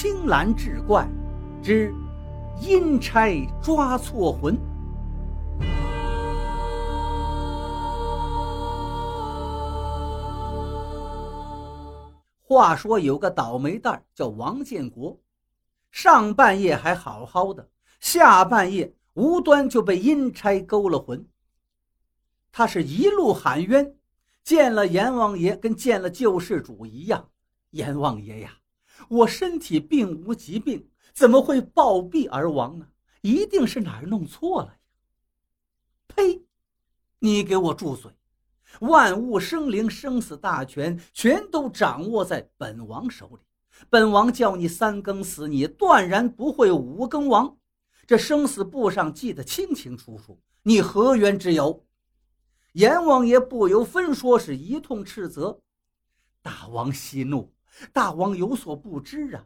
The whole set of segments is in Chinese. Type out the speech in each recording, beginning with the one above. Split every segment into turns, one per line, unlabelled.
青蓝志怪之阴差抓错魂。话说有个倒霉蛋叫王建国，上半夜还好好的，下半夜无端就被阴差勾了魂。他是一路喊冤，见了阎王爷跟见了救世主一样。阎王爷呀，我身体并无疾病，怎么会暴毙而亡呢？一定是哪儿弄错了呀！呸！你给我住嘴！万物生灵、生死大权全都掌握在本王手里。本王叫你三更死，你断然不会五更亡。这生死簿上记得清清楚楚，你何缘之有？阎王爷不由分说是一通斥责。大王息怒，大王有所不知啊。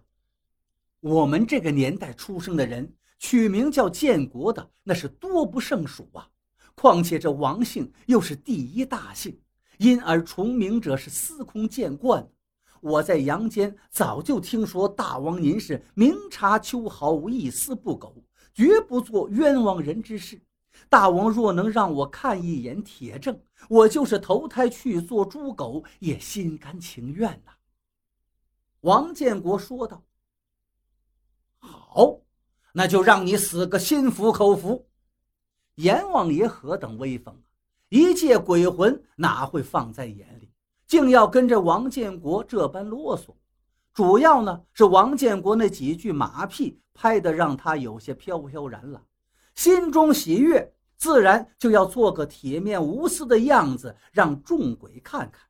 我们这个年代出生的人，取名叫建国的那是多不胜数啊。况且这王姓又是第一大姓，因而重名者是司空见惯。我在阳间早就听说大王您是明察秋毫，无一丝不苟，绝不做冤枉人之事。大王若能让我看一眼铁证，我就是投胎去做猪狗也心甘情愿呐。王建国说道：“好，那就让你死个心服口服。”阎王爷何等威风啊！一介鬼魂哪会放在眼里，竟要跟着王建国这般啰嗦。主要呢是王建国那几句马屁拍得让他有些飘飘然了。心中喜悦，自然就要做个铁面无私的样子，让众鬼看看。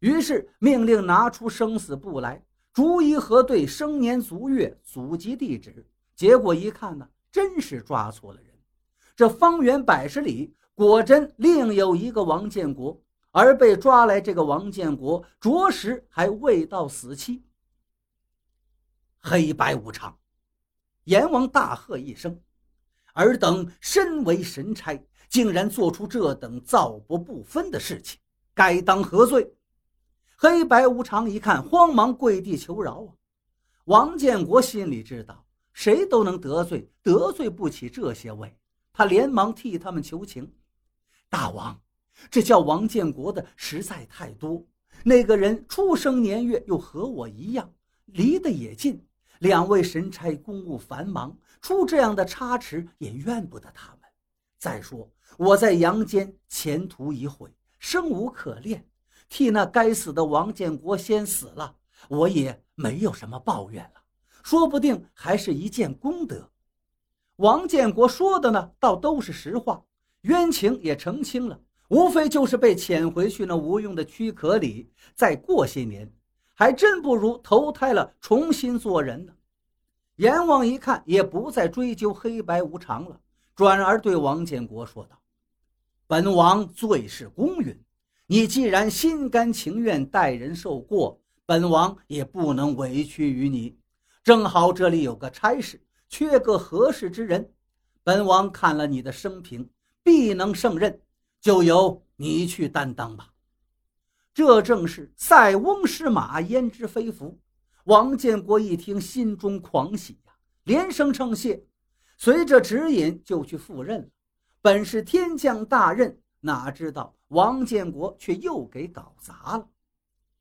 于是命令拿出生死簿来，逐一核对生年足月、祖籍地址。结果一看呢，真是抓错了人。这方圆百十里，果真另有一个王建国，而被抓来这个王建国，着实还未到死期。黑白无常，阎王大喝一声。尔等身为神差，竟然做出这等造不不分的事情，该当何罪？黑白无常一看，慌忙跪地求饶啊！王建国心里知道，谁都能得罪，得罪不起这些位，他连忙替他们求情：“大王，这叫王建国的实在太多。那个人出生年月又和我一样，离得也近。两位神差公务繁忙。”出这样的差池也怨不得他们。再说我在阳间前途已毁，生无可恋，替那该死的王建国先死了，我也没有什么抱怨了，说不定还是一件功德。王建国说的呢，倒都是实话，冤情也澄清了，无非就是被遣回去那无用的躯壳里，再过些年，还真不如投胎了，重新做人呢。阎王一看，也不再追究黑白无常了，转而对王建国说道：“本王最是公允，你既然心甘情愿代人受过，本王也不能委屈于你。正好这里有个差事，缺个合适之人，本王看了你的生平，必能胜任，就由你去担当吧。”这正是塞翁失马，焉知非福。王建国一听，心中狂喜呀，连声称谢，随着指引就去赴任了。本是天降大任，哪知道王建国却又给搞砸了。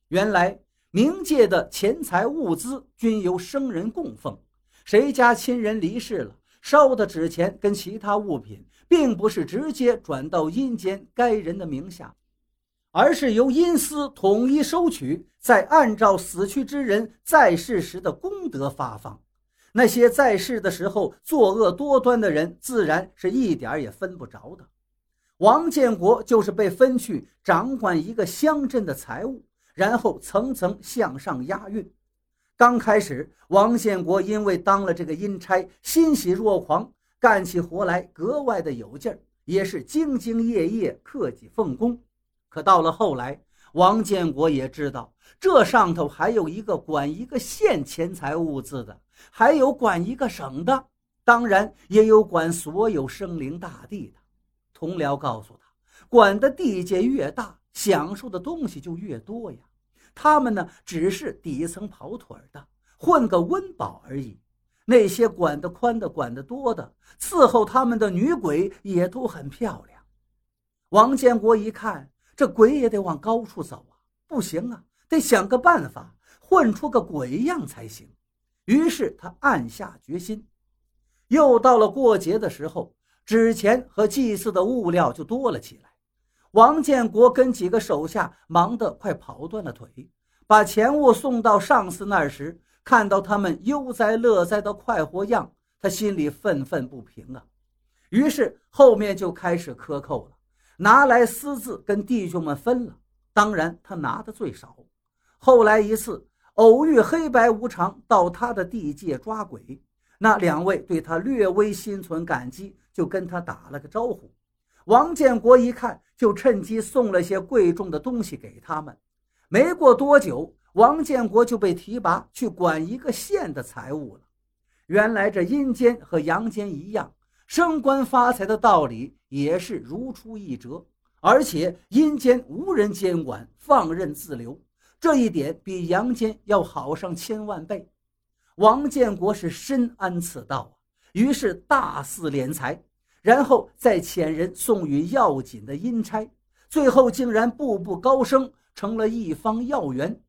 原来冥界的钱财物资均由生人供奉，谁家亲人离世了，烧的纸钱跟其他物品，并不是直接转到阴间该人的名下。而是由阴司统一收取，再按照死去之人在世时的功德发放。那些在世的时候作恶多端的人，自然是一点也分不着的。王建国就是被分去掌管一个乡镇的财务，然后层层向上押运。刚开始，王建国因为当了这个阴差，欣喜若狂，干起活来格外的有劲儿，也是兢兢业业、克己奉公。可到了后来，王建国也知道，这上头还有一个管一个县钱财物资的，还有管一个省的，当然也有管所有生灵大地的。同僚告诉他，管的地界越大，享受的东西就越多呀。他们呢，只是底层跑腿的，混个温饱而已。那些管得宽的、管得多的，伺候他们的女鬼也都很漂亮。王建国一看，这鬼也得往高处走啊，不行啊，得想个办法混出个鬼样才行。于是他暗下决心。又到了过节的时候，纸钱和祭祀的物料就多了起来。王建国跟几个手下忙得快跑断了腿，把钱物送到上司那儿时。看到他们悠哉乐哉的快活样，他心里愤愤不平啊。于是后面就开始克扣了，拿来私自跟弟兄们分了。当然他拿的最少。后来一次偶遇黑白无常到他的地界抓鬼，那两位对他略微心存感激，就跟他打了个招呼。王建国一看，就趁机送了些贵重的东西给他们。没过多久。王建国就被提拔去管一个县的财务了。原来这阴间和阳间一样，升官发财的道理也是如出一辙。而且阴间无人监管，放任自流，这一点比阳间要好上千万倍。王建国是深谙此道啊，于是大肆敛财，然后再遣人送予要紧的阴差，最后竟然步步高升，成了一方要员。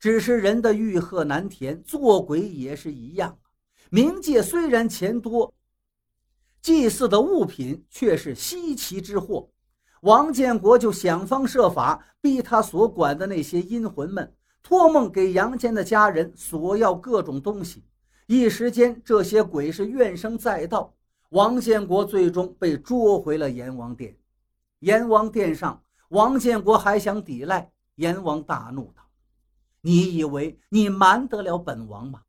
只是人的欲壑难填，做鬼也是一样冥界虽然钱多，祭祀的物品却是稀奇之货。王建国就想方设法逼他所管的那些阴魂们托梦给阳间的家人索要各种东西。一时间，这些鬼是怨声载道。王建国最终被捉回了阎王殿。阎王殿上，王建国还想抵赖，阎王大怒道。你以为你瞒得了本王吗？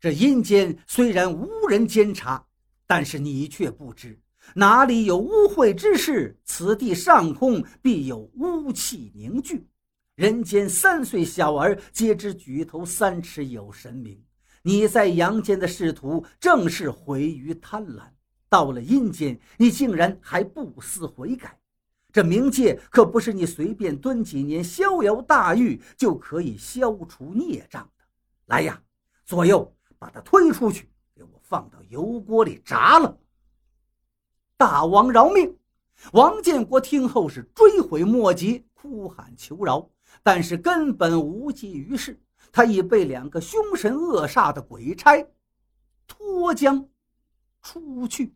这阴间虽然无人监察，但是你却不知，哪里有污秽之事，此地上空必有污气凝聚。人间三岁小儿皆知举头三尺有神明。你在阳间的仕途正是毁于贪婪，到了阴间，你竟然还不思悔改。这冥界可不是你随便蹲几年逍遥大狱就可以消除孽障的。来呀，左右把他推出去，给我放到油锅里炸了！大王饶命！王建国听后是追悔莫及，哭喊求饶，但是根本无济于事。他已被两个凶神恶煞的鬼差拖将出去。